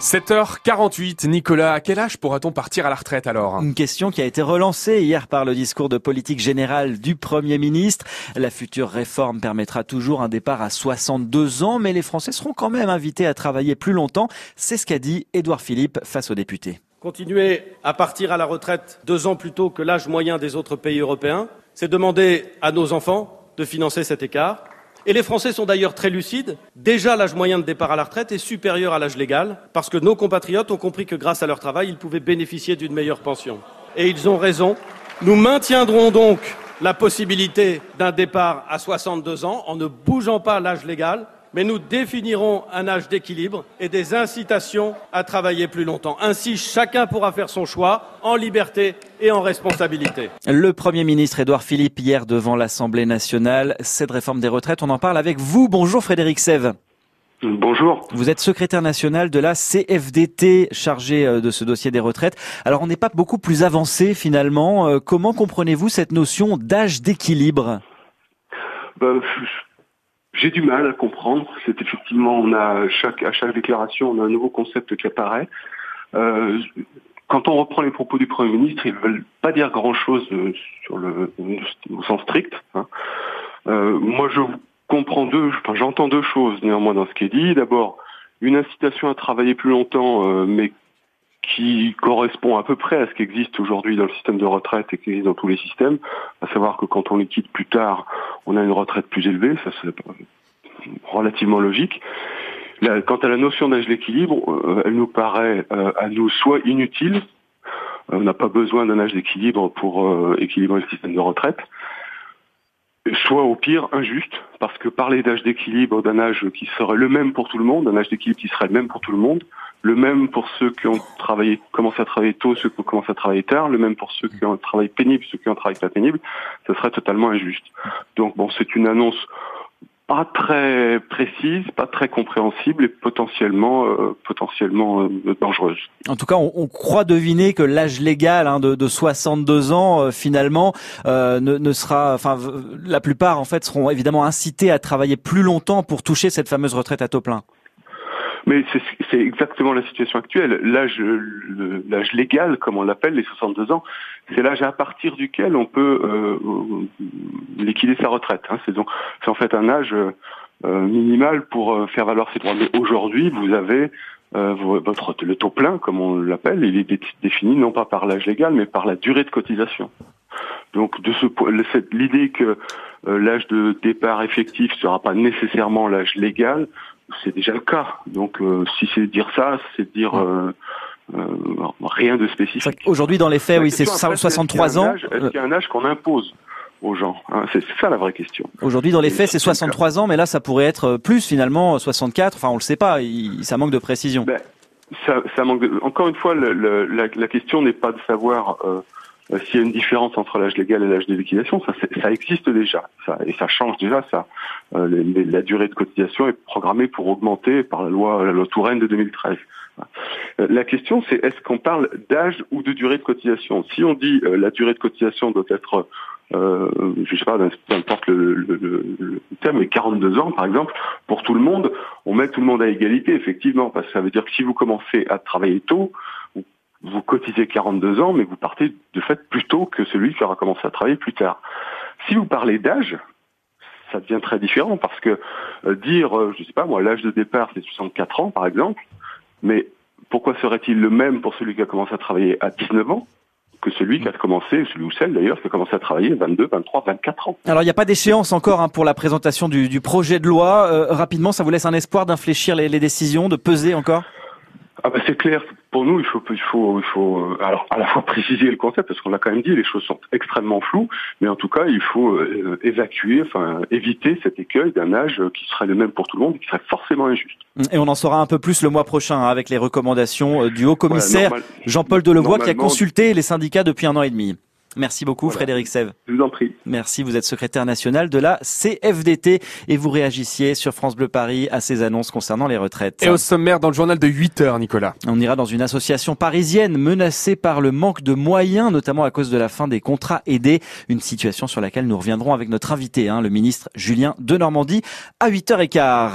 7h48, Nicolas, à quel âge pourra-t-on partir à la retraite alors? Une question qui a été relancée hier par le discours de politique générale du Premier ministre. La future réforme permettra toujours un départ à 62 ans, mais les Français seront quand même invités à travailler plus longtemps. C'est ce qu'a dit Édouard Philippe face aux députés. Continuer à partir à la retraite deux ans plus tôt que l'âge moyen des autres pays européens, c'est demander à nos enfants de financer cet écart et les Français sont d'ailleurs très lucides. Déjà, l'âge moyen de départ à la retraite est supérieur à l'âge légal, parce que nos compatriotes ont compris que grâce à leur travail, ils pouvaient bénéficier d'une meilleure pension. Et ils ont raison. Nous maintiendrons donc la possibilité d'un départ à 62 ans en ne bougeant pas l'âge légal, mais nous définirons un âge d'équilibre et des incitations à travailler plus longtemps. Ainsi, chacun pourra faire son choix en liberté et en responsabilité. Le Premier ministre Édouard Philippe hier devant l'Assemblée nationale. Cette réforme des retraites, on en parle avec vous. Bonjour Frédéric Sève. Bonjour. Vous êtes secrétaire national de la CFDT chargé euh, de ce dossier des retraites. Alors on n'est pas beaucoup plus avancé finalement. Euh, comment comprenez-vous cette notion d'âge d'équilibre? Ben, j'ai du mal à comprendre. C'est effectivement, on a chaque, à chaque déclaration, on a un nouveau concept qui apparaît. Euh, quand on reprend les propos du Premier ministre, ils ne veulent pas dire grand-chose euh, sur le au sens strict. Hein. Euh, moi, je comprends deux, enfin, j'entends deux choses néanmoins dans ce qui est dit. D'abord, une incitation à travailler plus longtemps, euh, mais qui correspond à peu près à ce qui existe aujourd'hui dans le système de retraite et qui existe dans tous les systèmes, à savoir que quand on les quitte plus tard, on a une retraite plus élevée, ça c'est relativement logique. quant à la notion d'âge d'équilibre, euh, elle nous paraît euh, à nous soit inutile, euh, on n'a pas besoin d'un âge d'équilibre pour équilibrer le système de retraite, soit au pire injuste, parce que parler d'âge d'équilibre, d'un âge qui serait le même pour tout le monde, un âge d'équilibre qui serait le même pour tout le monde, le même pour ceux qui ont travaillé, commencé à travailler tôt, ceux qui ont commencé à travailler tard, le même pour ceux qui ont travaillé pénible, ceux qui ont travaillé pas pénible, ce serait totalement injuste. Donc bon, c'est une annonce pas très précise, pas très compréhensible et potentiellement euh, potentiellement euh, dangereuse. En tout cas, on, croit deviner que l'âge légal hein, de, de, 62 ans euh, finalement ne, ne, sera, enfin la plupart en fait seront évidemment incités à travailler plus longtemps pour toucher cette fameuse retraite à taux plein. Mais c'est exactement la situation actuelle. L'âge, légal, comme on l'appelle, les 62 ans, c'est l'âge à partir duquel on peut euh, liquider sa retraite. Hein. C'est donc, c'est en fait un âge euh, minimal pour euh, faire valoir ses droits. Mais aujourd'hui, vous avez euh, votre le taux plein, comme on l'appelle, il est défini non pas par l'âge légal, mais par la durée de cotisation. Donc, de ce l'idée que euh, l'âge de départ effectif sera pas nécessairement l'âge légal, c'est déjà le cas. Donc euh, si c'est dire ça, c'est dire euh, euh, rien de spécifique. Aujourd'hui, dans les faits, oui, c'est 63 ans. Est-ce qu'il y a un âge qu'on impose aux gens hein? C'est ça la vraie question. Aujourd'hui, dans les faits, c'est 63 ans, mais là, ça pourrait être plus finalement 64. Enfin, on le sait pas. Il, ça manque de précision. Ben, ça, ça manque. De... Encore une fois, le, le, la, la, question n'est pas de savoir. Euh, s'il y a une différence entre l'âge légal et l'âge de liquidation, ça, ça existe déjà, ça, et ça change déjà. Ça, euh, les, la durée de cotisation est programmée pour augmenter par la loi, la loi Touraine de 2013. Euh, la question, c'est est-ce qu'on parle d'âge ou de durée de cotisation? Si on dit euh, la durée de cotisation doit être, euh, je sais pas, peu importe le, le, le, terme, mais 42 ans par exemple, pour tout le monde, on met tout le monde à égalité, effectivement, parce que ça veut dire que si vous commencez à travailler tôt, cotisez 42 ans, mais vous partez de fait plus tôt que celui qui aura commencé à travailler plus tard. Si vous parlez d'âge, ça devient très différent parce que euh, dire, euh, je sais pas moi, l'âge de départ c'est 64 ans par exemple, mais pourquoi serait-il le même pour celui qui a commencé à travailler à 19 ans que celui qui a commencé, celui ou celle d'ailleurs, qui a commencé à travailler à 22, 23, 24 ans? Alors il n'y a pas d'échéance encore hein, pour la présentation du, du projet de loi. Euh, rapidement, ça vous laisse un espoir d'infléchir les, les décisions, de peser encore? Ah bah c'est clair. Pour nous, il faut, il faut, il faut, euh, alors à la fois préciser le concept parce qu'on l'a quand même dit, les choses sont extrêmement floues, mais en tout cas, il faut euh, évacuer, enfin éviter cet écueil d'un âge qui serait le même pour tout le monde et qui serait forcément injuste. Et on en saura un peu plus le mois prochain hein, avec les recommandations euh, du haut commissaire Jean-Paul Delevoye qui a consulté les syndicats depuis un an et demi. Merci beaucoup Frédéric Sève. Je vous en prie. Merci, vous êtes secrétaire national de la CFDT et vous réagissiez sur France Bleu Paris à ces annonces concernant les retraites. Et au sommaire dans le journal de 8 heures, Nicolas. On ira dans une association parisienne menacée par le manque de moyens, notamment à cause de la fin des contrats aidés, une situation sur laquelle nous reviendrons avec notre invité, hein, le ministre Julien de Normandie, à 8h15.